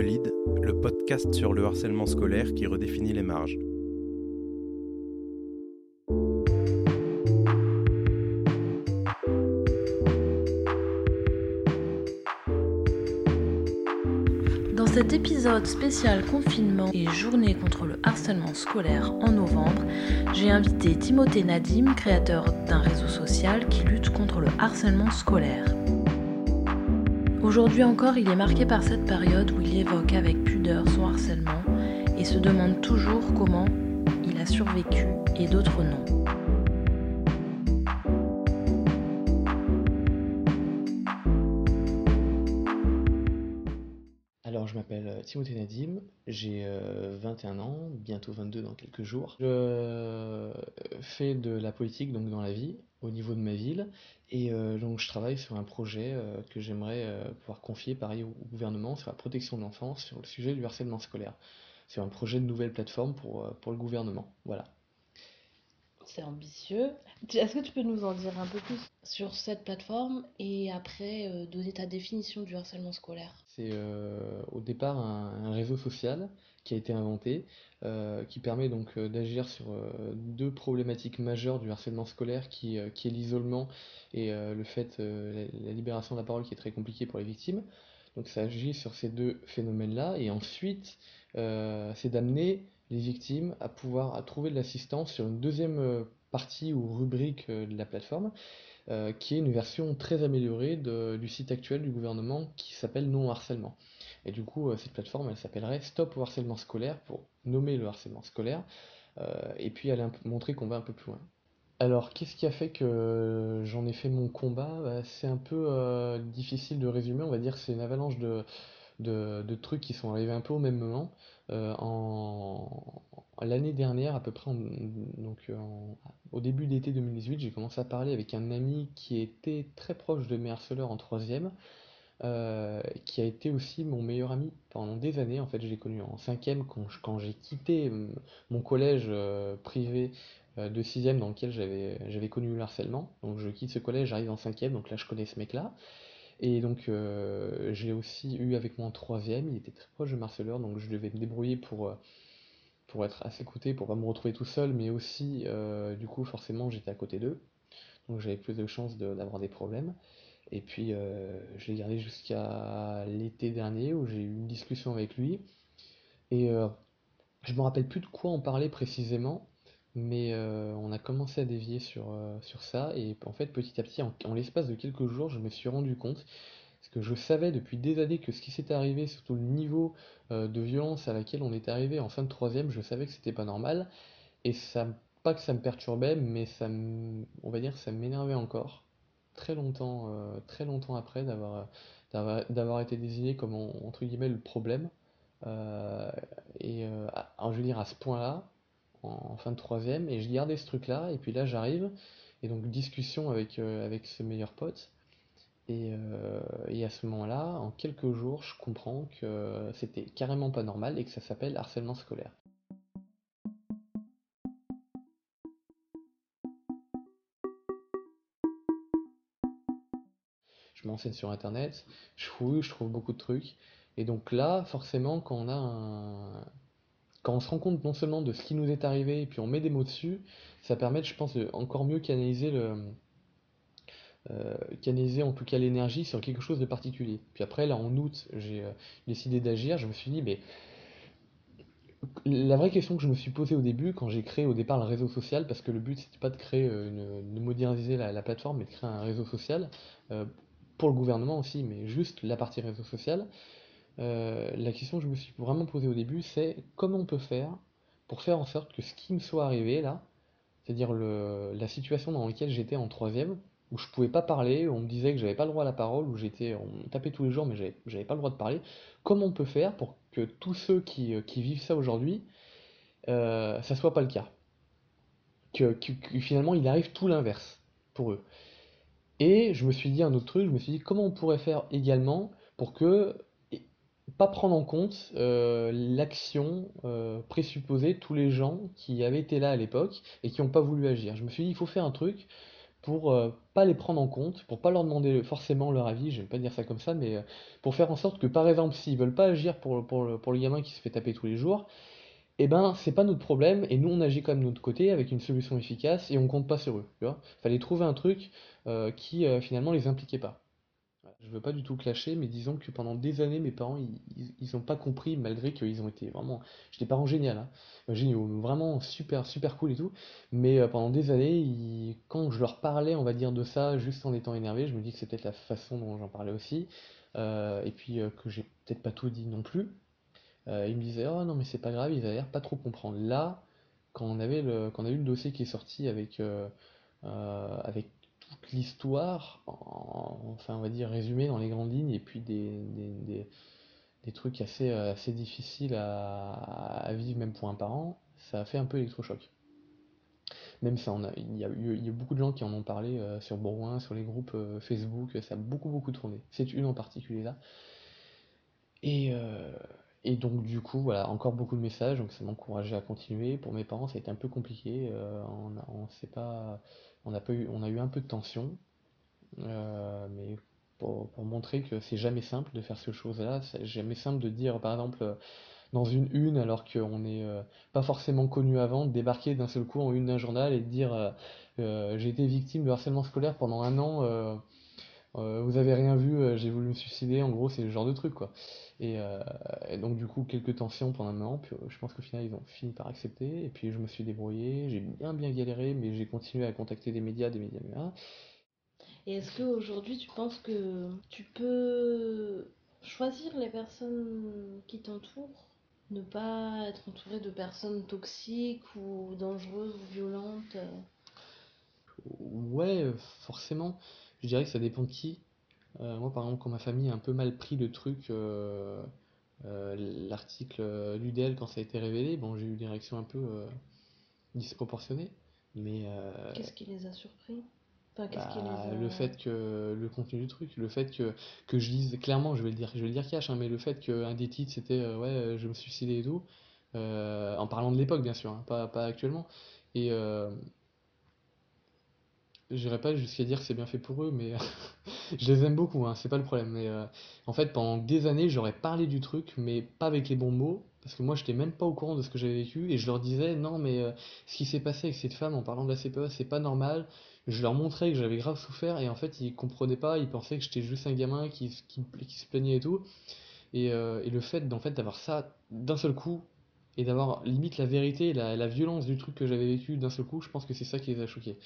Le podcast sur le harcèlement scolaire qui redéfinit les marges. Dans cet épisode spécial confinement et journée contre le harcèlement scolaire en novembre, j'ai invité Timothée Nadim, créateur d'un réseau social qui lutte contre le harcèlement scolaire. Aujourd'hui encore, il est marqué par cette période où il évoque avec pudeur son harcèlement et se demande toujours comment il a survécu et d'autres non. Timothée Nadim, j'ai 21 ans, bientôt 22 dans quelques jours. Je fais de la politique donc dans la vie, au niveau de ma ville, et euh, donc je travaille sur un projet euh, que j'aimerais euh, pouvoir confier pareil au, gouvernement sur la protection de l'enfance, sur le sujet du harcèlement scolaire. C'est un projet de nouvelle plateforme pour, pour le gouvernement. Voilà. C'est ambitieux. Est-ce que tu peux nous en dire un peu plus sur cette plateforme et après donner ta définition du harcèlement scolaire? C'est au départ un, réseau social qui a été inventé, euh, qui permet donc euh, d'agir sur euh, deux problématiques majeures du harcèlement scolaire, qui, qui est l'isolement et le fait, la, libération de la parole qui est très compliquée pour les victimes. Donc ça agit sur ces deux phénomènes-là, et ensuite c'est d'amener les victimes à pouvoir trouver de l'assistance sur une deuxième partie ou rubrique de la plateforme, qui est une version très améliorée du site actuel du gouvernement qui s'appelle Non Harcèlement. Et du coup, euh, cette plateforme, elle s'appellerait Stop au harcèlement scolaire pour nommer le harcèlement scolaire. Euh, et puis elle a montré qu'on va un peu plus loin. Alors, qu'est-ce qui a fait que j'en ai fait mon combat? Bah, C'est un peu euh, difficile de résumer, on va dire c'est une avalanche de, de, trucs qui sont arrivés un peu au même moment. en, L'année dernière, à peu près, donc, au début d'été 2018, j'ai commencé à parler avec un ami qui était très proche de mes harceleurs en troisième. Euh, qui a été aussi mon meilleur ami pendant des années. En fait, je l'ai connu en cinquième quand, j'ai quitté mon collège euh, privé euh, de sixième dans lequel j'avais connu le harcèlement. Donc je quitte ce collège, j'arrive en cinquième, donc là je connais ce mec-là. Et donc j'ai aussi eu avec moi en troisième, il était très proche de Marceleur, donc je devais me débrouiller pour, pour être à ses côtés, pour pas me retrouver tout seul, mais aussi du coup forcément j'étais à côté d'eux, donc j'avais plus de chances d'avoir des problèmes. Et puis euh, je l'ai gardé jusqu'à l'été dernier où j'ai eu une discussion avec lui. Et euh, je me rappelle plus de quoi on parlait précisément, mais euh, on a commencé à dévier sur, sur ça. Et en fait, petit à petit, en, l'espace de quelques jours, je me suis rendu compte. Parce que je savais depuis des années que ce qui s'était arrivé, surtout le niveau de violence à laquelle on était arrivé en fin de troisième, je savais que c'était pas normal. Et ça, pas que ça me perturbait, mais ça, on va dire, ça m'énervait encore très longtemps, euh, très longtemps après d'avoir, d'avoir, été désigné comme entre guillemets le problème. Euh, et euh, je veux dire à ce point-là, en, fin de troisième, et je gardais ce truc-là, et puis là j'arrive, et donc discussion avec, avec ce meilleur pote. Et, et, à ce moment-là, en quelques jours, je comprends que c'était carrément pas normal et que ça s'appelle harcèlement scolaire. je m'enseigne sur internet, je fouille, je trouve beaucoup de trucs. Et donc là, forcément, quand on a un... Quand on se rend compte non seulement de ce qui nous est arrivé, et puis on met des mots dessus, ça permet, je pense, de encore mieux canaliser le... Euh, canaliser en tout cas l'énergie sur quelque chose de particulier. Puis après, là, en août, j'ai euh, décidé d'agir, je me suis dit, mais la vraie question que je me suis posée au début, quand j'ai créé au départ le réseau social, parce que le but c'était pas de créer, euh, une, de moderniser la, plateforme, mais de créer un réseau social, pour le gouvernement aussi, mais juste la partie réseau social, euh, la question que je me suis vraiment posée au début, c'est comment on peut faire pour faire en sorte que ce qui me soit arrivé là, c'est-à-dire la situation dans laquelle j'étais en troisième, où je pouvais pas parler, où on me disait que j'avais pas le droit à la parole, où j'étais, on tapait tous les jours, mais j'avais, pas le droit de parler. Comment on peut faire pour que tous ceux qui, euh, vivent ça aujourd'hui, euh, ça soit pas le cas? Que, finalement il arrive tout l'inverse pour eux. Et je me suis dit un autre truc, je me suis dit comment on pourrait faire également pour que pas prendre en compte euh, l'action euh, présupposée de tous les gens qui avaient été là à l'époque et qui n'ont pas voulu agir. Je me suis dit il faut faire un truc pour euh, pas les prendre en compte, pour pas leur demander forcément leur avis, je vais pas dire ça comme ça, mais euh, pour faire en sorte que par exemple s'ils veulent pas agir pour, pour, le, pour le gamin qui se fait taper tous les jours, eh ben c'est pas notre problème et nous on agit quand même de notre côté avec une solution efficace et on compte pas sur eux. Tu vois Fallait trouver un truc qui finalement les impliquait pas. Je veux pas du tout clasher, mais disons que pendant des années, mes parents, ils, ils, ont pas compris, malgré qu'ils ont été vraiment, j'ai des parents géniaux, hein, euh, géniaux, vraiment super, super cool et tout, mais pendant des années, quand je leur parlais, on va dire, de ça, juste en étant énervé, je me dis que c'était peut-être la façon dont j'en parlais aussi, et puis que j'ai peut-être pas tout dit non plus, euh, il me disait oh non mais c'est pas grave, ils avaient l'air pas trop comprendre. Là, quand on avait le, quand on a eu le dossier qui est sorti avec, euh, euh, avec toute l'histoire, enfin on va dire résumé dans les grandes lignes, et puis des, trucs assez, assez difficiles à, vivre même pour un parent, ça a fait un peu électrochoc. Même ça, on a, il, y a, il y a beaucoup de gens qui en ont parlé sur Bourgoin, sur les groupes Facebook, ça a beaucoup beaucoup tourné. C'est une en particulier là. Et, donc du coup, voilà, encore beaucoup de messages, donc ça m'encourageait à continuer. Pour mes parents, ça a été un peu compliqué. Euh, on on sait pas, on a eu, un peu de tension, euh, mais pour, montrer que c'est jamais simple de faire ce chose-là, c'est jamais simple de dire, par exemple, dans une une, alors qu'on n'est euh, pas forcément connu avant, de débarquer d'un seul coup en une d'un journal et de dire, j'ai été victime de harcèlement scolaire pendant un an. Vous avez rien vu, j'ai voulu me suicider, en gros c'est le genre de truc quoi. Euh, et, donc du coup quelques tensions pendant un moment, puis euh, je pense qu'au final ils ont fini par accepter, et puis je me suis débrouillé, j'ai bien bien galéré, mais j'ai continué à contacter des médias, des médias, médias. Et est-ce qu'aujourd'hui tu penses que tu peux choisir les personnes qui t'entourent? Ne pas être entouré de personnes toxiques ou dangereuses ou violentes? Ouais, forcément. Je dirais que ça dépend de qui. Euh, moi, par exemple, quand ma famille a un peu mal pris le truc, euh, euh, l'article l'UDL, quand ça a été révélé, bon, j'ai eu des réactions un peu disproportionnées. Mais Qu'est-ce qui les a surpris? Enfin, bah, Le fait que le contenu du truc, le fait que, que je dise clairement, je vais le dire, je vais le dire cash, hein, mais le fait qu'un des titres c'était ouais, je me suis suicidé et tout, en parlant de l'époque bien sûr, hein, pas, pas actuellement. Et J'irai pas jusqu'à dire que c'est bien fait pour eux, mais je les aime beaucoup, hein, c'est pas le problème. Mais euh, en fait, pendant des années, j'aurais parlé du truc, mais pas avec les bons mots, parce que moi, j'étais même pas au courant de ce que j'avais vécu, et je leur disais, non, mais euh, ce qui s'est passé avec cette femme en parlant de la CPE, c'est pas normal. Je leur montrais que j'avais grave souffert, et en fait, ils comprenaient pas, ils pensaient que j'étais juste un gamin qui, qui, se plaignait et tout. Et, euh, et le fait, en fait, d'avoir ça d'un seul coup, et d'avoir limite la vérité, la, la violence du truc que j'avais vécu d'un seul coup, je pense que c'est ça qui les a choqués.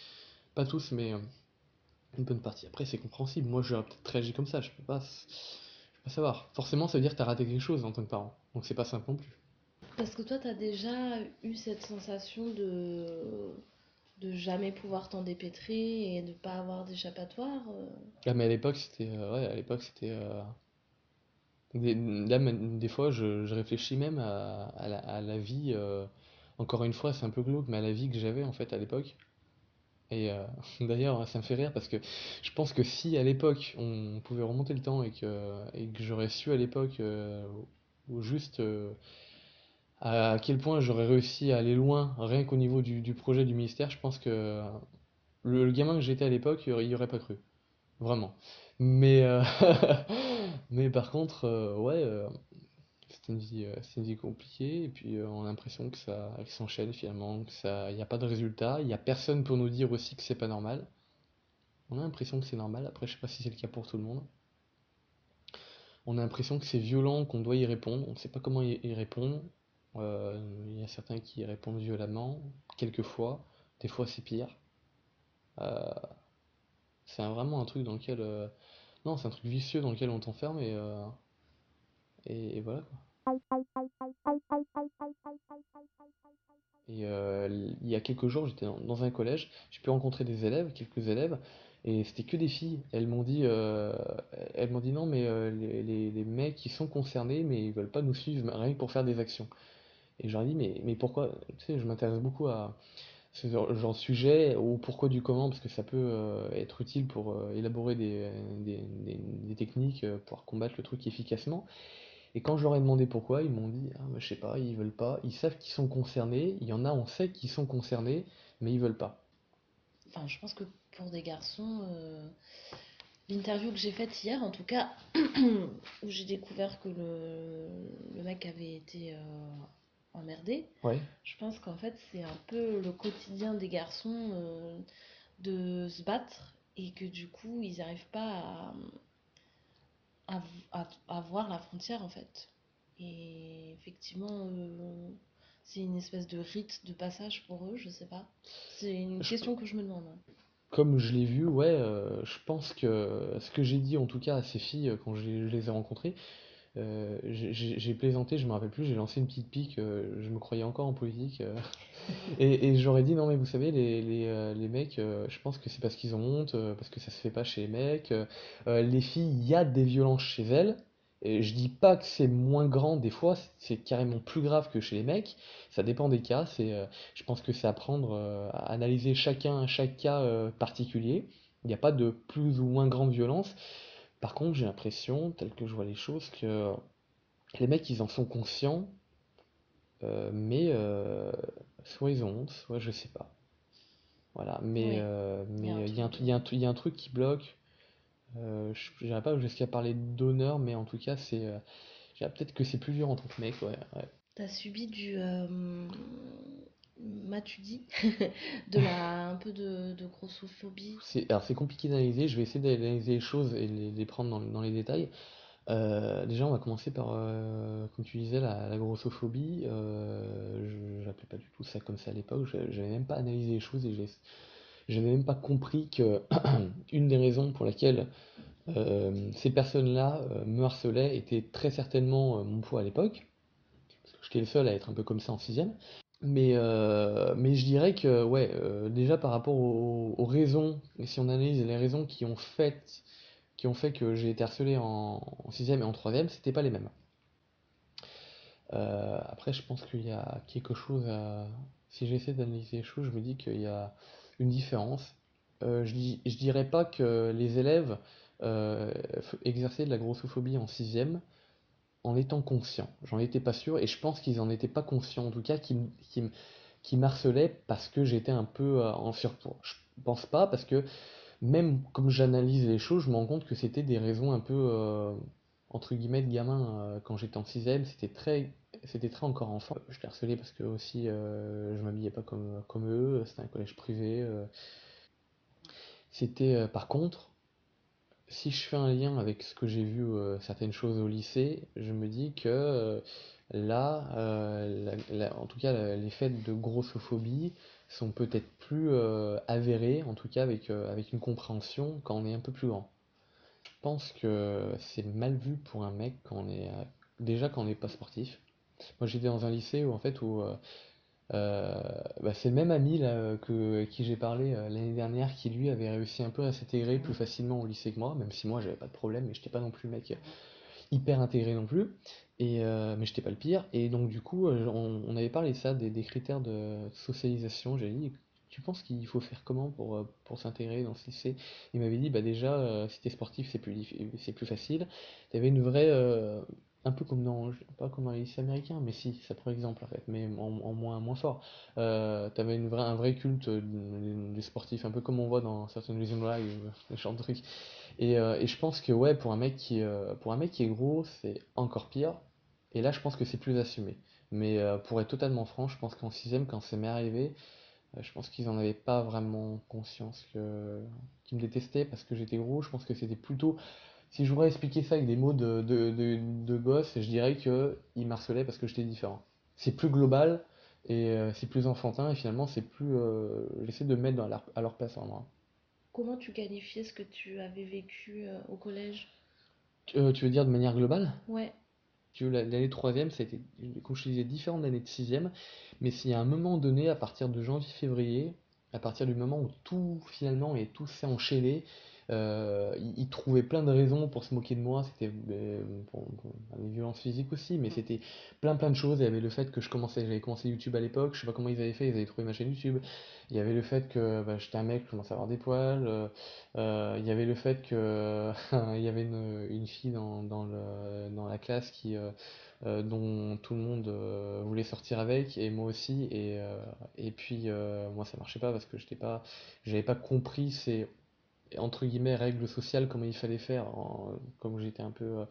Pas tous, mais euh, une bonne partie. Après, c'est compréhensible. Moi, j'aurais peut-être réagi comme ça. Je peux pas, je peux pas savoir. Forcément, ça veut dire que tu as raté quelque chose en tant que parent. Donc, c'est pas simple non plus. Parce que toi, tu as déjà eu cette sensation de de jamais pouvoir t'en dépêtrer et de pas avoir d'échappatoire. Euh? Ah, mais à l'époque, c'était euh, ouais, à l'époque, c'était des, là, des fois, je, je réfléchis même à, à, la, à la, vie. encore une fois, c'est un peu glauque, mais à la vie que j'avais en fait à l'époque. Et euh, d'ailleurs, ça me fait rire parce que je pense que si à l'époque on pouvait remonter le temps et que, et que j'aurais su à l'époque, euh, ou juste euh, à quel point j'aurais réussi à aller loin, rien qu'au niveau du, du, projet du ministère, je pense que le, gamin que j'étais à l'époque, il n'y aurait pas cru. Vraiment. Mais, mais par contre, ouais une vie, euh, c'est une vie compliquée, et puis euh, on a l'impression que ça, s'enchaîne finalement, que ça, il n'y a pas de résultat, il n'y a personne pour nous dire aussi que c'est pas normal. On a l'impression que c'est normal, après je sais pas si c'est le cas pour tout le monde. On a l'impression que c'est violent, qu'on doit y répondre, on ne sait pas comment y, répondre. Euh, il y a certains qui répondent violemment, quelquefois, des fois c'est pire. c'est vraiment un truc dans lequel... non, c'est un truc vicieux dans lequel on t'enferme et, et, voilà Et euh, il y a quelques jours, j'étais dans, un collège, j'ai pu rencontrer des élèves, quelques élèves, et c'était que des filles. Elles m'ont dit, euh, elles m'ont dit non, mais euh, les, les, mecs, ils sont concernés, mais ils veulent pas nous suivre, rien que pour faire des actions. Et je leur ai dit, mais, mais pourquoi Tu sais, je m'intéresse beaucoup à ce genre de sujet, ou pourquoi du comment, parce que ça peut être utile pour élaborer des, des, des techniques pour combattre le truc efficacement. Et quand je leur ai demandé pourquoi, ils m'ont dit ah, je sais pas, ils veulent pas. Ils savent qu'ils sont concernés. Il y en a, on sait qu'ils sont concernés, mais ils veulent pas. enfin, je pense que pour des garçons, l'interview que j'ai faite hier, en tout cas, où j'ai découvert que le, le, mec avait été emmerdé, ouais. je pense qu'en fait, c'est un peu le quotidien des garçons de se battre et que du coup, ils n'arrivent pas à, à, à, voir la frontière en fait. Et effectivement, euh, c'est une espèce de rite de passage pour eux, je sais pas. C'est une question que je me demande. Comme je l'ai vu, ouais, euh, je pense que ce que j'ai dit en tout cas à ces filles euh, quand je les ai rencontrées, euh, j'ai plaisanté, je me rappelle plus, j'ai lancé une petite pique, euh, je me croyais encore en politique. Euh, et, et j'aurais dit, non mais vous savez, les, les, les mecs, je pense que c'est parce qu'ils ont honte, parce que ça se fait pas chez les mecs. les filles, il y a des violences chez elles. Et je dis pas que c'est moins grand des fois, c'est carrément plus grave que chez les mecs. Ça dépend des cas. C'est, je pense que c'est apprendre à analyser chacun, chaque cas particulier. Il n'y a pas de plus ou moins grande violence. Par contre, j'ai l'impression, tel que je vois les choses, que les mecs, ils en sont conscients, euh, mais euh, soit ils ont honte, soit je sais pas. Voilà, mais euh, mais il y, a un, y, a y a un truc qui bloque. Euh, je n'irai pas jusqu'à parler d'honneur, mais en tout cas, c'est peut-être que c'est plus dur en tant que mec, ouais. ouais. T'as subi du m'as-tu dit de la un peu de, de grossophobie? Alors c'est compliqué d'analyser. Je vais essayer d'analyser les choses et les, prendre dans, dans, les détails. Euh, déjà on va commencer par euh, comme tu disais la, la grossophobie. Euh, je n'appelais pas du tout ça comme ça à l'époque. J'avais même pas analysé les choses et j'avais même pas compris que une des raisons pour laquelle ces personnes là euh, me harcelaient était très certainement mon poids à l'époque. Parce que j'étais le seul à être un peu comme ça en sixième mais, euh, mais je dirais que, ouais, euh, déjà par rapport aux, raisons, et si on analyse les raisons qui ont fait, qui ont fait que j'ai été harcelé en, en 6 et en 3 c'était pas les mêmes. Euh, après, je pense qu'il y a quelque chose à. Si j'essaie d'analyser les choses, je me dis qu'il y a une différence. Je, je dirais pas que les élèves exerçaient de la grossophobie en 6 en étant conscient. J'en étais pas sûr et je pense qu'ils en étaient pas conscients, en tout cas qu'ils qui, m'harcelaient parce que j'étais un peu euh, en surpoids. Je pense pas parce que même comme j'analyse les choses, je me rends compte que c'était des raisons un peu euh, entre guillemets de gamin euh, quand j'étais en 6ème, c'était très c'était très encore enfant. Je l'ai harcelé parce que aussi je m'habillais pas comme, eux, c'était un collège privé. C'était par contre si je fais un lien avec ce que j'ai vu euh, certaines choses au lycée, je me dis que euh, là, euh, en tout cas, les faits de grossophobie sont peut-être plus avérés, en tout cas avec, avec une compréhension quand on est un peu plus grand. Je pense que c'est mal vu pour un mec quand on est déjà quand on n'est pas sportif. Moi j'étais dans un lycée où en fait où euh, bah, c'est le même ami là, que, qui j'ai parlé euh, l'année dernière qui lui avait réussi un peu à s'intégrer plus facilement au lycée que moi, même si moi j'avais pas de problème, mais j'étais pas non plus le mec hyper intégré non plus, et, euh, mais j'étais pas le pire. Et donc du coup, euh, on, avait parlé ça, des, critères de socialisation. J'ai dit, tu penses qu'il faut faire comment pour, pour s'intégrer dans ce lycée? Il m'avait dit, bah déjà, euh, si t'es sportif, c'est plus, c'est plus facile. T'avais une vraie un peu comme dans, pas comme dans les lycées américains, mais si, ça prend exemple en fait, mais en, moins, moins fort. Euh, T'avais un vrai culte des sportifs, un peu comme on voit dans certaines Reason Why, ou ce genre de trucs. Et, euh, et je pense que ouais, pour un mec qui, euh, pour un mec qui est gros, c'est encore pire. Et là, je pense que c'est plus assumé. Mais euh, pour être totalement franc, je pense qu'en sixième, quand ça m'est arrivé, euh, je pense qu'ils en avaient pas vraiment conscience que qu'ils me détestaient parce que j'étais gros. Je pense que c'était plutôt si je voudrais expliquer ça avec des mots de, de, de, de gosse, je dirais qu'il m'harcelait parce que j'étais différent. C'est plus global et euh, c'est plus enfantin et finalement c'est plus. Euh, J'essaie de me mettre dans leur, à leur place en moi. Comment tu qualifiais ce que tu avais vécu euh, au collège? Euh, Tu veux dire de manière globale? Ouais. Tu veux, l'année troisième, ça a été, comme je disais, différent de l'année de sixième, mais s'il y a un moment donné, à partir de janvier-février, à partir du moment où tout finalement et tout s'est enchaîné, Euh, il, trouvait plein de raisons pour se moquer de moi. C'était euh, des violences physiques aussi, mais c'était plein plein de choses. Il y avait le fait que je commençais, j'avais commencé YouTube à l'époque. Je sais pas comment ils avaient fait. Ils avaient trouvé ma chaîne YouTube. Il y avait le fait que bah, j'étais un mec, je commençais à avoir des poils. Euh, il y avait le fait que il y avait une, une fille dans, dans, le, dans la classe qui dont tout le monde voulait sortir avec et moi aussi et, et puis moi ça marchait pas parce que j'étais pas j'avais pas compris ces entre guillemets règles sociales comment il fallait faire comme j'étais un peu euh,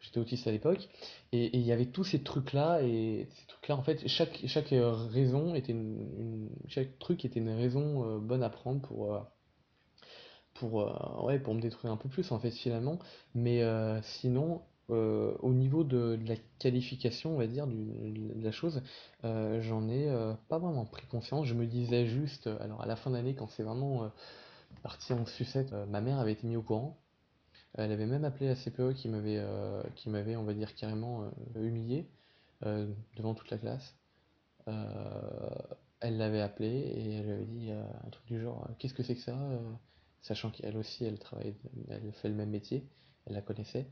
j'étais autiste à l'époque et il y avait tous ces trucs là et ces trucs là en fait chaque chaque euh, raison était une, chaque truc était une raison euh, bonne à prendre pour pour ouais pour me détruire un peu plus en fait finalement mais sinon au niveau de, la qualification, on va dire, de la chose, j'en ai pas vraiment pris conscience. Je me disais juste, alors à la fin d'année, quand c'est vraiment parti en sucette. Euh, ma mère avait été mise au courant. Elle avait même appelé la CPE qui m'avait, euh, qui m'avait, on va dire, carrément euh, humilié devant toute la classe. elle l'avait appelé et elle lui avait dit un truc du genre Qu'est-ce que c'est que ça Sachant qu'elle aussi, elle travaille, elle fait le même métier, elle la connaissait.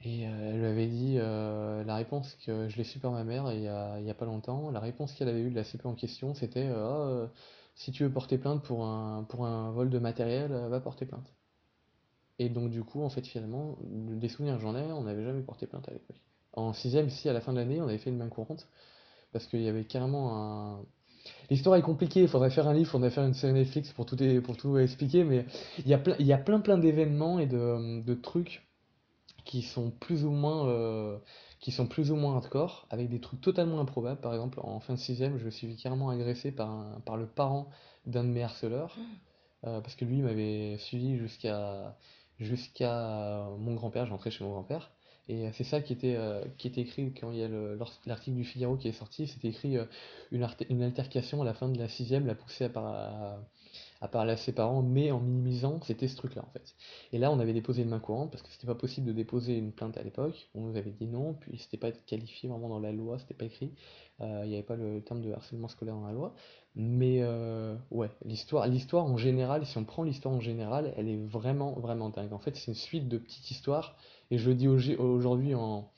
Et elle lui avait dit la réponse que je l'ai su par ma mère il y a, a pas longtemps. La réponse qu'elle avait eue de la CPE en question, c'était oh, si tu veux porter plainte pour un, vol de matériel, euh, va porter plainte. Et donc du coup, en fait, finalement, des souvenirs j'en ai, on n'avait jamais porté plainte à l'époque. En sixième, si à la fin de l'année, on avait fait une main courante, parce qu'il y avait carrément un... L'histoire est compliquée, il faudrait faire un livre, il faudrait faire une série Netflix pour tout, expliquer, mais il y a plein, il y a plein, d'événements et de, de, trucs qui sont plus ou moins... Euh, qui sont plus ou moins hardcore, avec des trucs totalement improbables. Par exemple, en fin de sixième, je me suis carrément agressé par, par le parent d'un de mes harceleurs, mmh. euh, parce que lui m'avait suivi jusqu'à jusqu'à mon grand-père, j'entrais chez mon grand-père. Et c'est ça qui était, euh, qui était écrit quand il y a l'article du Figaro qui est sorti, c'était écrit euh, une, une, altercation à la fin de la sixième l'a poussé à, à, à parler à ses parents, mais en minimisant, c'était ce truc-là en fait. Et là, on avait déposé une main courante parce que c'était pas possible de déposer une plainte à l'époque. On nous avait dit non, puis c'était pas qualifié vraiment dans la loi, c'était pas écrit. Euh, il n'y avait pas le terme de harcèlement scolaire dans la loi. Mais euh, ouais, l'histoire, l'histoire en général, si on prend l'histoire en général, elle est vraiment, vraiment dingue. En fait, c'est une suite de petites histoires, et je le dis aujourd'hui en,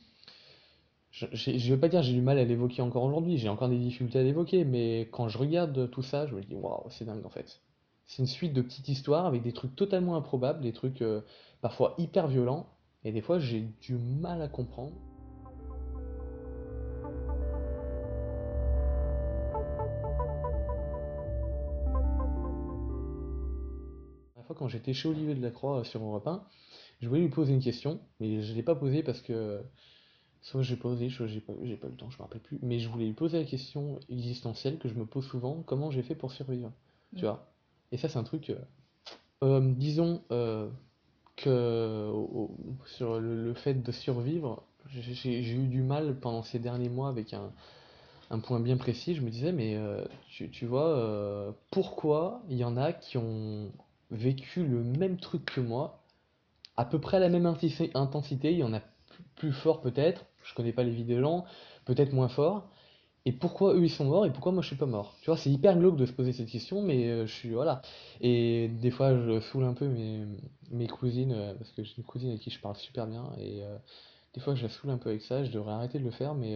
je, je veux pas dire j'ai du mal à l'évoquer encore aujourd'hui, j'ai encore des difficultés à l'évoquer, mais quand je regarde tout ça, je me dis waouh, c'est dingue en fait. C'est une suite de petites histoires avec des trucs totalement improbables, des trucs euh, parfois hyper violents, et des fois j'ai du mal à comprendre. La fois quand j'étais chez Olivier de la Croix euh, sur Europe 1, je voulais lui poser une question, mais je ne l'ai pas posée parce que soit j'ai posé, soit j'ai pas, j'ai pas le temps, je me rappelle plus, mais je voulais lui poser la question existentielle que je me pose souvent, comment j'ai fait pour survivre, tu vois? Et ça, c'est un truc. Euh, euh, disons euh, que sur le, fait de survivre, j'ai eu du mal pendant ces derniers mois avec un, un point bien précis. Je me disais, mais tu, tu, vois, pourquoi il y en a qui ont vécu le même truc que moi, à peu près à la même intensité, il y en a plus fort peut-être, je connais pas les gens, peut-être moins fort, et pourquoi eux ils sont morts et pourquoi moi je suis pas mort? Tu vois, c'est hyper glauque de se poser cette question, mais euh, je suis voilà. Et des fois je saoule un peu mes, mes cousines, euh, parce que j'ai une cousine avec qui je parle super bien, et euh, des fois je la saoule un peu avec ça, je devrais arrêter de le faire, mais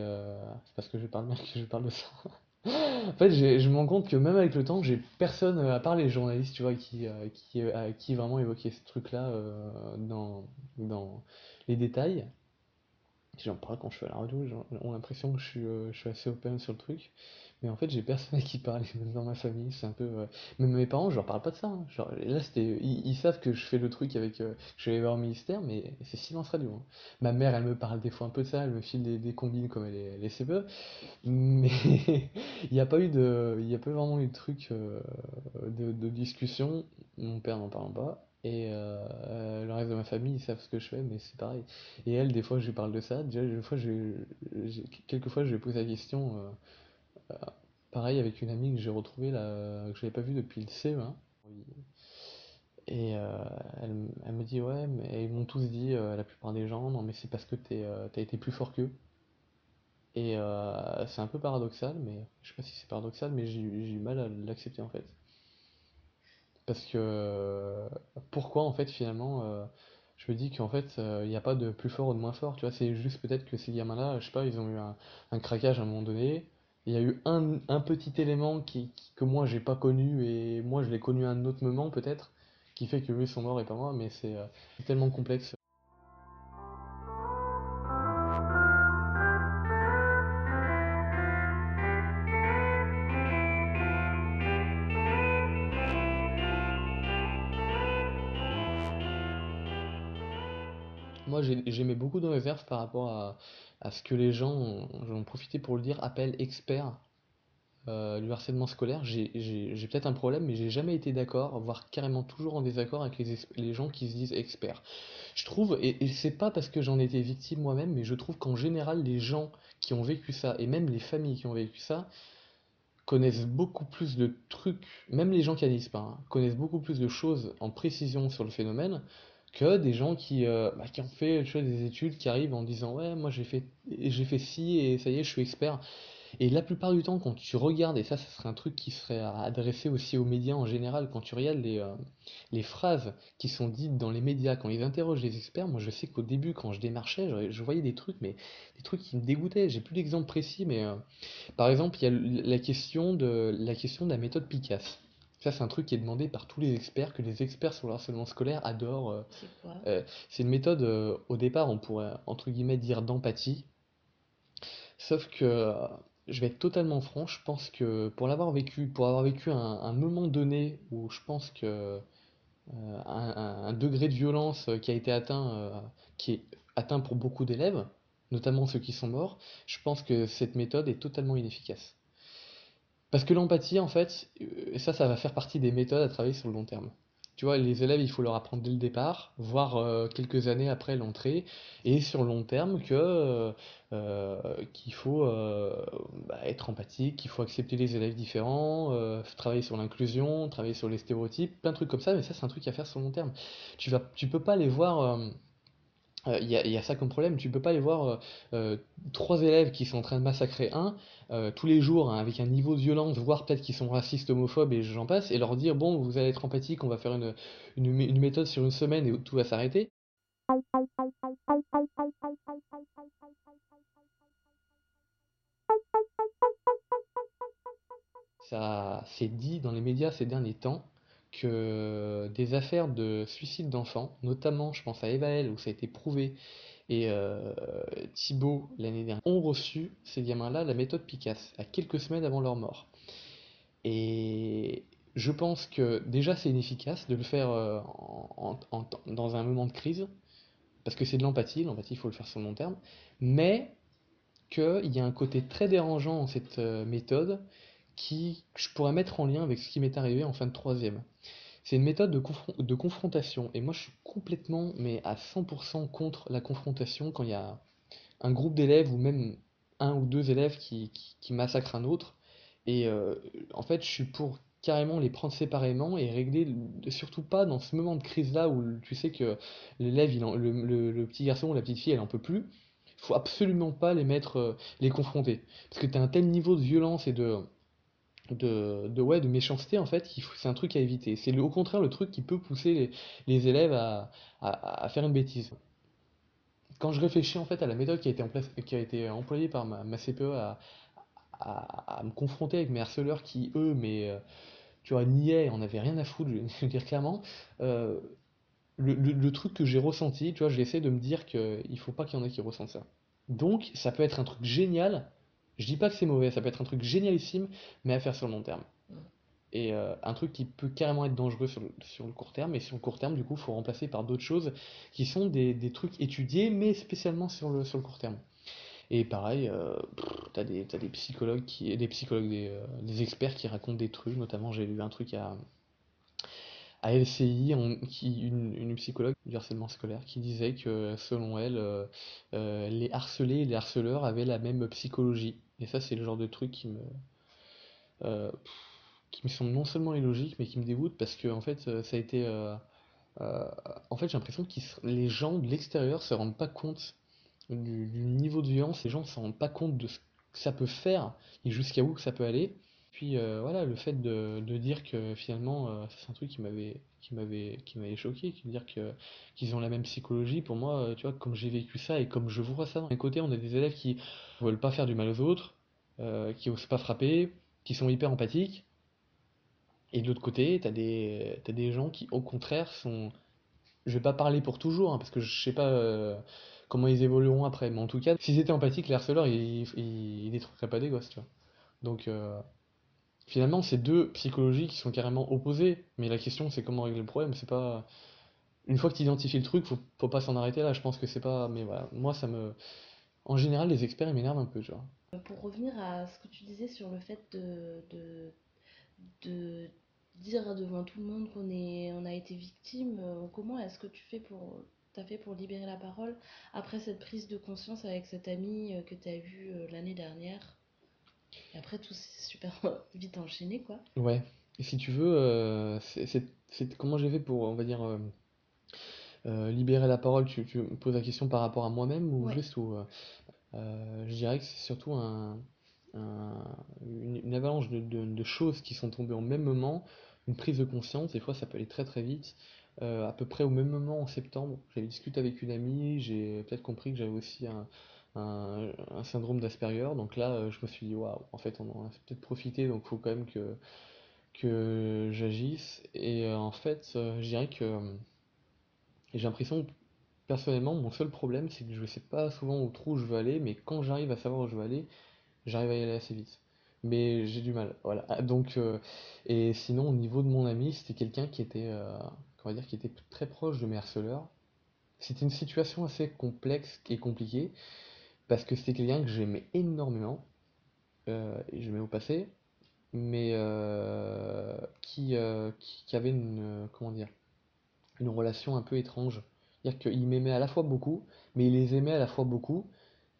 c'est parce que je parle bien que je parle de ça. en fait, je me rends compte que même avec le temps, j'ai personne, à part les journalistes, tu vois, qui, qui, qui vraiment évoqué ce truc-là dans, dans les détails j'en parle quand je suis à la radio, j'ai l'impression que je suis, euh, je suis assez open sur le truc. Mais en fait, j'ai personne qui parle, même dans ma famille, c'est un peu. Euh, même mes parents, je leur parle pas de ça. Hein. Genre, là, c'était, ils, savent que je fais le truc avec. Euh, je vais voir au ministère, mais c'est silence radio. Hein. Ma mère, elle me parle des fois un peu de ça, elle me file des, des combines comme les, les CPE. Mais il n'y a pas eu de. Il n'y a pas vraiment eu de truc de discussion. Mon père n'en parle pas. Et euh, le reste de ma famille, ils savent ce que je fais, mais c'est pareil. Et elle, des fois, je lui parle de ça. Déjà, des fois, je, quelquefois, je lui pose la question, euh, euh, pareil, avec une amie que j'ai retrouvée, là, que je n'avais pas vue depuis le CE1. Et elle, elle, me dit, ouais, mais ils m'ont tous dit, la plupart des gens, non, mais c'est parce que tu as été plus fort qu'eux. Et c'est un peu paradoxal, mais je sais pas si c'est paradoxal, mais j'ai eu mal à l'accepter en fait. Parce que pourquoi en fait finalement euh, je me dis qu'en fait il n'y a pas de plus fort ou de moins fort, tu vois, c'est juste peut-être que ces gamins-là, je sais pas, ils ont eu un, un craquage à un moment donné, il y a eu un, un petit élément qui, qui- que moi j'ai pas connu et moi je l'ai connu à un autre moment peut-être, qui fait que eux sont morts et pas moi, mais euh, c'est tellement complexe. Moi j'ai- j'aimais beaucoup de réserve par rapport à, ce que les gens, j'en ai profité pour le dire, appellent experts euh, du harcèlement scolaire. J'ai peut-être un problème, mais j'ai jamais été d'accord, voire carrément toujours en désaccord avec les gens qui se disent experts. Je trouve, et, et c'est pas parce que j'en ai été victime moi-même, mais je trouve qu'en général, les gens qui ont vécu ça, et même les familles qui ont vécu ça, connaissent beaucoup plus de trucs, même les gens qui analysent pas, hein, connaissent beaucoup plus de choses en précision sur le phénomène que des gens qui, euh, bah, ont fait des études, qui arrivent en disant ouais, moi j'ai fait, j'ai fait ci et ça y est, je suis expert. Et la plupart du temps, quand tu regardes, et ça, ça serait un truc qui serait à adresser aussi aux médias en général, quand tu regardes les, euh, les phrases qui sont dites dans les médias, quand ils interrogent les experts, moi je sais qu'au début, quand je démarchais, je, voyais des trucs, mais des trucs qui me dégoûtaient. J'ai plus d'exemple précis, mais euh, par exemple, il y a la question de la question de la méthode Picasse. Ça, c'est un truc qui est demandé par tous les experts, que les experts sur le harcèlement scolaire adorent. euh, C'est quoi? euh, c'est une méthode, euh, au départ, on pourrait entre guillemets dire d'empathie, sauf que je vais être totalement franc, je pense que pour l'avoir vécu, pour avoir vécu un, un moment donné où je pense que euh, un, un- un degré de violence qui a été atteint, qui est atteint pour beaucoup d'élèves, notamment ceux qui sont morts, je pense que cette méthode est totalement inefficace. Parce que l'empathie, en fait, euh, ça, ça va faire partie des méthodes à travailler sur le long terme. Tu vois, les élèves, il faut leur apprendre dès le départ, voire euh, quelques années après l'entrée, et sur le long terme que euh, qu'il faut bah, être empathique, qu'il faut accepter les élèves différents, travailler sur l'inclusion, travailler sur les stéréotypes, plein de trucs comme ça, mais ça, c'est un truc à faire sur le long terme. Tu vas, tu peux pas les voir. Euh, Il y a, ça comme problème, tu peux pas aller voir euh, euh, trois élèves qui sont en train de massacrer un tous les jours hein, avec un niveau de violence, voire peut-être qu'ils sont racistes, homophobes et j'en passe, et leur dire bon, vous allez être empathique, on va faire une, une méthode sur une semaine et tout va s'arrêter. Ça s'est dit dans les médias ces derniers temps que des affaires de suicide d'enfants, notamment je pense à Evaël où ça a été prouvé, et euh, Thibaut l'année dernière, ont reçu, ces gamins-là, la méthode Picasse, à quelques semaines avant leur mort. Et je pense que déjà c'est inefficace de le faire euh, en- en- en- dans un moment de crise, parce que c'est de l'empathie, l'empathie il faut le faire sur le long terme, mais qu'il y a un côté très dérangeant dans cette euh, méthode qui que je pourrais mettre en lien avec ce qui m'est arrivé en fin de troisième. C'est une méthode de, confron- de confrontation, et moi je suis complètement, mais à 100% contre la confrontation quand il y a un groupe d'élèves ou même un ou deux élèves qui, qui, massacrent un autre. Et euh, en fait, je suis pour carrément les prendre séparément et régler, le- surtout pas dans ce moment de crise-là où tu sais que l'élève, le petit garçon ou la petite fille, elle en peut plus. Il faut absolument pas les mettre, euh, les confronter. Parce que tu as un tel niveau de violence et de, de, ouais, de méchanceté, en fait, c'est un truc à éviter. C'est au contraire le truc qui peut pousser les, élèves à, faire une bêtise. Quand je réfléchis en fait à la méthode qui a été, employée par ma, CPE à, me confronter avec mes harceleurs qui, eux, mais euh, tu vois, niaient, on avait rien à foutre, je vais dire clairement, euh, le, truc que j'ai ressenti, tu vois, j'essaie de me dire qu'il faut pas qu'il y en ait qui ressentent ça. Donc, ça peut être un truc génial, je dis pas que c'est mauvais, ça peut être un truc génialissime, mais à faire sur le long terme. Et euh, un truc qui peut carrément être dangereux sur le, sur le court terme, et sur le court terme, du coup, il faut remplacer par d'autres choses qui sont des, des trucs étudiés, mais spécialement sur le, sur le court terme. Et pareil, euh, t'as des, t'as des psychologues qui, des psychologues, des, euh, des experts qui racontent des trucs, notamment j'ai lu un truc à, à LCI, on- qui, une, une psychologue du harcèlement scolaire, qui disait que selon elle, euh, les harcelés et les harceleurs avaient la même psychologie. Et ça, c'est le genre de truc qui me, euh, qui me semble non seulement illogique, mais qui me dégoûte parce que en fait, euh, ça a été, euh, euh, en fait, j'ai l'impression que les gens de l'extérieur se rendent pas compte du, niveau de violence, les gens ne se rendent pas compte de ce que ça peut faire et jusqu'à où ça peut aller. Puis voilà, le fait de, de dire que finalement, c'est un truc qui m'avait qui m'avait qui m'avait choqué, qui veut dire que qu'ils ont la même psychologie. Pour moi, tu vois, comme j'ai vécu ça et comme je vois ça d'un côté, on a des élèves qui veulent pas faire du mal aux autres, qui osent pas frapper, qui sont hyper empathiques. Et de l'autre côté, t'as des t'as des gens qui, au contraire, sont je vais pas parler pour toujours, hein, parce que je sais pas euh, comment ils évolueront après. Mais en tout cas, s'ils étaient empathiques, les harceleurs, ils, ils, détruiraient pas des gosses. Donc, euh, finalement, c'est deux psychologies qui sont carrément opposées. Mais la question, c'est comment régler le problème. C'est pas. Une fois que tu identifies le truc, faut, faut pas s'en arrêter là. Je pense que c'est pas. Mais voilà, moi, ça me. En général, les experts, ils m'énervent un peu, tu vois. Pour revenir à ce que tu disais sur le fait de, de, de dire devant tout le monde qu'on est, on a été victime, euh, comment est-ce que tu fais pour, t'as fait pour libérer la parole après cette prise de conscience avec cet ami euh, que tu as vu euh, l'année dernière? Et après, tout s'est super vite enchaîné, quoi. Ouais. Et si tu veux, c'est comment j'ai fait pour, on va dire, libérer la parole? Tu, tu, me poses la question par rapport à moi-même ou juste ou, Je dirais que c'est surtout un, une, avalanche de, de, choses qui sont tombées au même moment une prise de conscience, des fois ça peut aller très très vite. Euh, à peu près au même moment en septembre, j'avais discuté avec une amie, j'ai peut-être compris que j'avais aussi un, un, syndrome d'Asperger, donc là euh, je me suis dit waouh, en fait on en a peut-être profité, donc il faut quand même que, j'agisse. Et euh, en fait, je dirais que j'ai l'impression, personnellement, mon seul problème c'est que je ne sais pas souvent où je veux aller, mais quand j'arrive à savoir où je veux aller, j'arrive à y aller assez vite mais j'ai du mal. Voilà. Ah, donc, euh, et sinon, au niveau de mon ami, c'était quelqu'un qui était, euh, va dire, qui était très proche de mes harceleurs. C'était une situation assez complexe et compliquée parce que c'était quelqu'un que j'aimais énormément euh, et j'aimais au passé, mais qui, qui, qui, avait une, comment dire, une relation un peu étrange. C'est-à-dire qu'il m'aimait à la fois beaucoup, mais il les aimait à la fois beaucoup.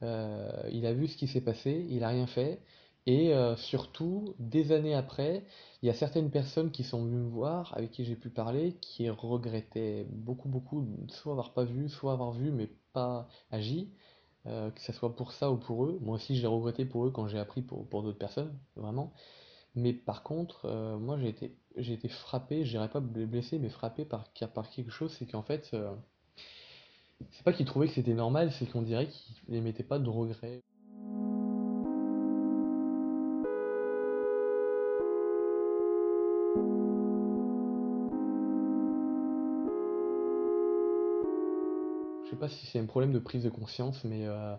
il a vu ce qui s'est passé, il a rien fait. Et euh, surtout, des années après, il y a certaines personnes qui sont venues me voir, avec qui j'ai pu parler, qui regrettaient beaucoup, beaucoup, soit avoir pas vu, soit avoir vu, mais pas agi, euh, que ce soit pour ça ou pour eux. Moi aussi, j'ai regretté pour eux quand j'ai appris pour, d'autres personnes, vraiment. Mais par contre, euh, moi, j'ai été, j'ai été frappé, je dirais pas blessé, mais frappé par, par quelque chose, c'est qu'en fait, c'est pas qu'ils trouvaient que c'était normal, c'est qu'on dirait qu'ils n'émettaient pas de regrets. Pas si c'est un problème de prise de conscience, mais euh,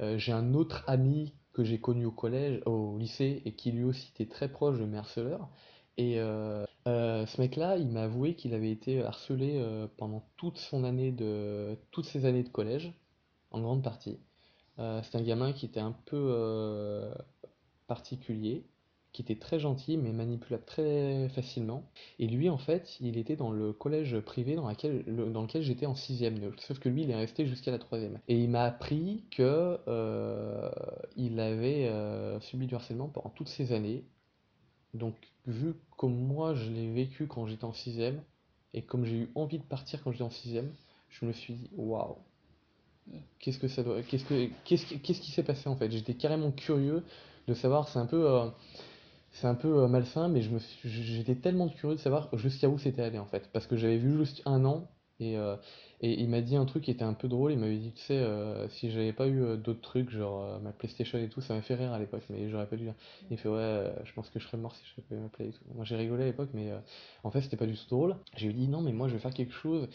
euh, j'ai un autre ami que j'ai connu au collège, au lycée, et qui lui aussi était très proche de mes harceleurs. Et euh, ce mec-là, il m'a avoué qu'il avait été harcelé pendant toute son année de, toutes ses années de collège, en grande partie. c'est un gamin qui était un peu particulier, qui était très gentil mais manipulable très facilement. Et lui, en fait, il était dans le collège privé dans, laquelle, dans lequel j'étais en sixième. Sauf que lui, il est resté jusqu'à la troisième. Et il m'a appris que euh, il avait euh, subi du harcèlement pendant toutes ces années. Donc, vu comme moi, je l'ai vécu quand j'étais en sixième, et comme j'ai eu envie de partir quand j'étais en sixième, je me suis dit, waouh, qu'est-ce que ça doit, qu'est-ce que, qu'est-ce, qu'est-ce qui s'est passé en fait? J'étais carrément curieux de savoir. C'est un peu, euh, c'est un peu euh, malsain, mais je me j'étais tellement curieux de savoir jusqu'à où c'était allé en fait. Parce que j'avais vu juste un an et, euh, et il m'a dit un truc qui était un peu drôle. Il m'avait dit, tu sais, euh, si j'avais pas eu d'autres trucs, genre ma PlayStation et tout, ça m'a fait rire à l'époque, mais j'aurais pas dû dire. Il fait, ouais, je pense que je serais mort si je pas eu ma Play et tout. Moi j'ai rigolé à l'époque, mais en fait c'était pas du tout drôle. J'ai dit, non, mais moi je vais faire quelque chose.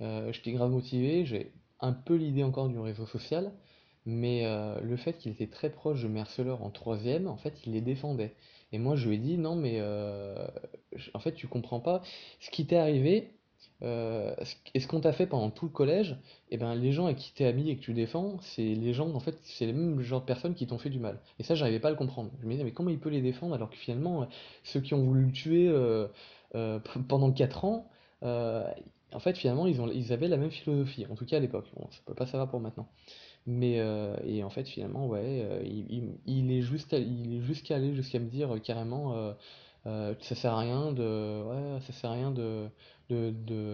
J'étais grave motivé, j'ai un peu l'idée encore du réseau social. Mais le fait qu'il était très proche de mes harceleurs en troisième, en fait, il les défendait. Et moi, je lui ai dit, non, mais euh, en fait, tu comprends pas. Ce qui t'est arrivé, euh, et ce qu'on t'a fait pendant tout le collège, et eh ben, les gens avec qui t'es ami et que tu défends, c'est les gens, en fait, c'est les mêmes genres de personnes qui t'ont fait du mal. Et ça, j'arrivais pas à le comprendre. Je me disais, mais comment il peut les défendre alors que finalement, ceux qui ont voulu le tuer euh, pendant 4 ans, en fait, finalement, ils, ont, ils avaient la même philosophie, en tout cas à l'époque. Bon, ça peut pas savoir pour maintenant. Mais euh, et en fait finalement ouais euh, il, il, est juste il est jusqu'à aller jusqu'à me dire euh, carrément euh, ça sert à rien de ouais ça sert à rien de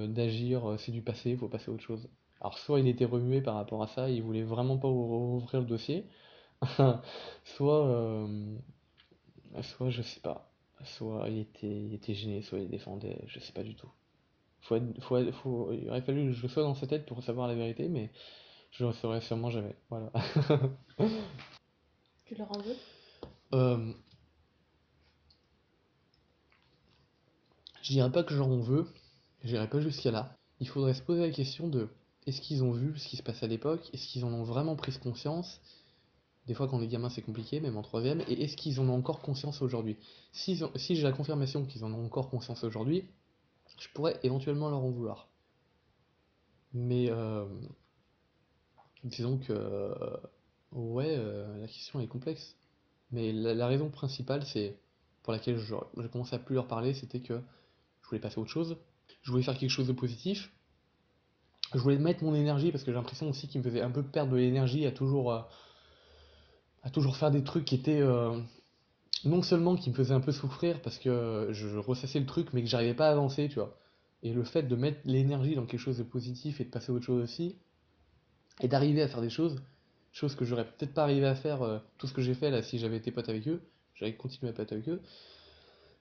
d'agir c'est du passé il faut passer à autre chose alors soit il était remué par rapport à ça il voulait vraiment pas ouvrir le dossier soit soit je sais pas, soit il était, il était gêné, soit il défendait, je sais pas du tout. Faut faut faut, il aurait fallu que je sois dans sa tête pour savoir la vérité, mais je le saurais sûrement jamais. Voilà. tu leur en veux euh, Je dirais pas que j'en veux, je dirais pas jusqu'à là. Il faudrait se poser la question de est-ce qu'ils ont vu ce qui se passait à l'époque? Est-ce qu'ils en ont vraiment pris conscience? Des fois, quand les gamins, c'est compliqué, même en troisième. Et est-ce qu'ils en ont encore conscience aujourd'hui? Si, si j'ai la confirmation qu'ils en ont encore conscience aujourd'hui, je pourrais éventuellement leur en vouloir. Mais euh, disons que euh, ouais, euh, la question est complexe. Mais la, raison principale, c'est pour laquelle je, je commençais à plus leur parler, c'était que je voulais passer à autre chose. Je voulais faire quelque chose de positif. Je voulais mettre mon énergie parce que j'ai l'impression aussi qu'il me faisait un peu perdre de l'énergie à toujours à toujours faire des trucs qui étaient non seulement qui me faisait un peu souffrir parce que je ressassais le truc mais que j'arrivais pas à avancer, tu vois. Et le fait de mettre l'énergie dans quelque chose de positif et de passer à autre chose aussi, et d'arriver à faire des choses, choses que j'aurais peut-être pas arrivé à faire, euh, tout ce que j'ai fait là si j'avais été pote avec eux, j'aurais continué à pote avec eux,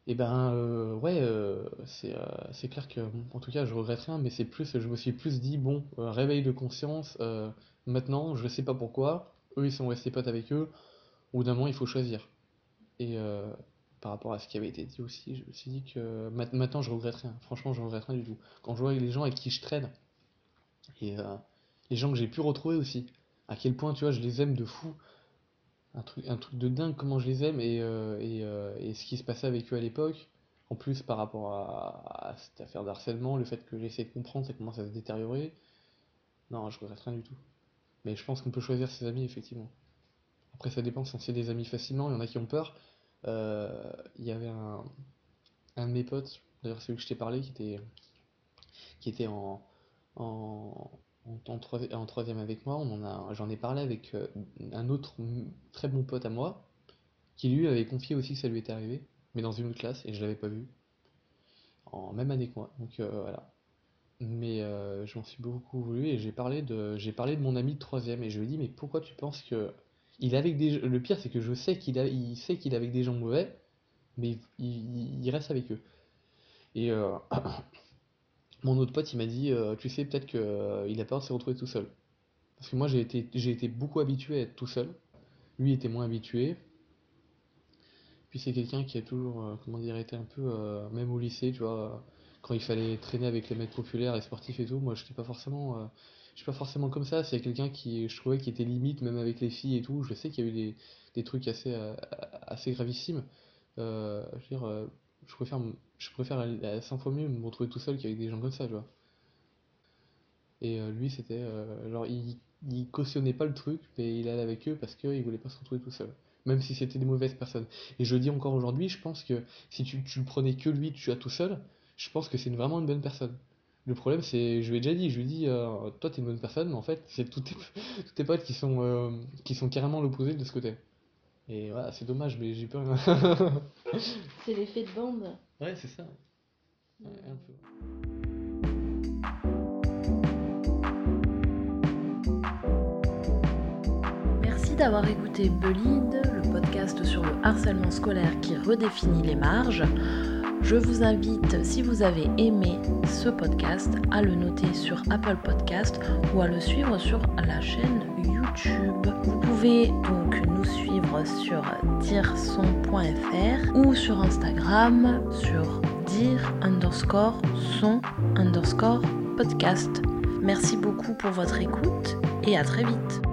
et ben euh, ouais, euh, c'est clair que, en tout cas je regrette rien, mais c'est plus, je me suis plus dit, bon, réveil de conscience, maintenant, je sais pas pourquoi, eux ils sont restés potes avec eux, ou d'un moment il faut choisir. Et euh, par rapport à ce qui avait été dit aussi, je me suis dit que maintenant je regrette rien. Franchement, je regrette rien du tout. Quand je vois les gens avec qui je traîne, et euh, les gens que j'ai pu retrouver aussi, à quel point, tu vois, je les aime de fou. Un truc, de dingue comment je les aime et, euh, et, ce qui se passait avec eux à l'époque. En plus, par rapport à, cette affaire d'harcèlement, le fait que j'essaie de comprendre, ça commence à se détériorer. Non, je regrette rien du tout. Mais je pense qu'on peut choisir ses amis, effectivement. Après, ça dépend si on fait des amis facilement. Il y en a qui ont peur. Euh, il y avait un, un de mes potes, d'ailleurs celui que je t'ai parlé, qui était, qui était en, en, troisième avec moi. J'en ai parlé avec euh, un autre très bon pote à moi, qui lui avait confié aussi que ça lui était arrivé, mais dans une autre classe, et je l'avais pas vu, en même année que moi. Donc euh, voilà. Mais je m'en suis beaucoup voulu et j'ai parlé de parlé de mon ami de troisième et je lui ai dit mais pourquoi tu penses que il le pire c'est que je sais qu'il a il sait qu'il est avec des gens mauvais mais il, reste avec eux et euh, mon autre pote il m'a dit euh, tu sais peut-être que euh, a peur de se retrouver tout seul parce que moi j'ai été j'ai été beaucoup habitué à être tout seul lui était moins habitué puis c'est quelqu'un qui a toujours dire été un peu même au lycée tu vois quand il fallait traîner avec les maîtres populaires et sportifs et tout moi je n'étais pas forcément pas forcément comme ça. C'est quelqu'un qui, je trouvais, qui était limite, même avec les filles et tout. Je sais qu'il y a eu des, trucs assez, euh, assez gravissimes. Euh, je veux dire, euh, je préfère, je préfère à 100 fois mieux me retrouver tout seul qu'avec des gens comme ça, tu vois. Et lui, c'était. genre, il, il cautionnait pas le truc, mais il allait avec eux parce qu'il voulait pas se retrouver tout seul. Même si c'était des mauvaises personnes. Et je dis encore aujourd'hui, je pense que si tu, tu le prenais que lui, tu as tout seul, je pense que c'est vraiment une bonne personne. Le problème, c'est, je lui ai déjà dit, je lui ai dit, euh, toi t'es une bonne personne, mais en fait, c'est tous tes, tes potes qui sont, euh, qui sont carrément l'opposé de ce côté. Et voilà, c'est dommage, mais j'ai peur. c'est l'effet de bande. Ouais, c'est ça. un peu. Merci d'avoir écouté Bullied, le podcast sur le harcèlement scolaire qui redéfinit les marges. Je vous invite, si vous avez aimé ce podcast, à le noter sur Apple Podcast ou à le suivre sur la chaîne YouTube. Vous pouvez donc nous suivre sur direson.fr ou sur Instagram sur dire underscore son underscore podcast. Merci beaucoup pour votre écoute et à très vite.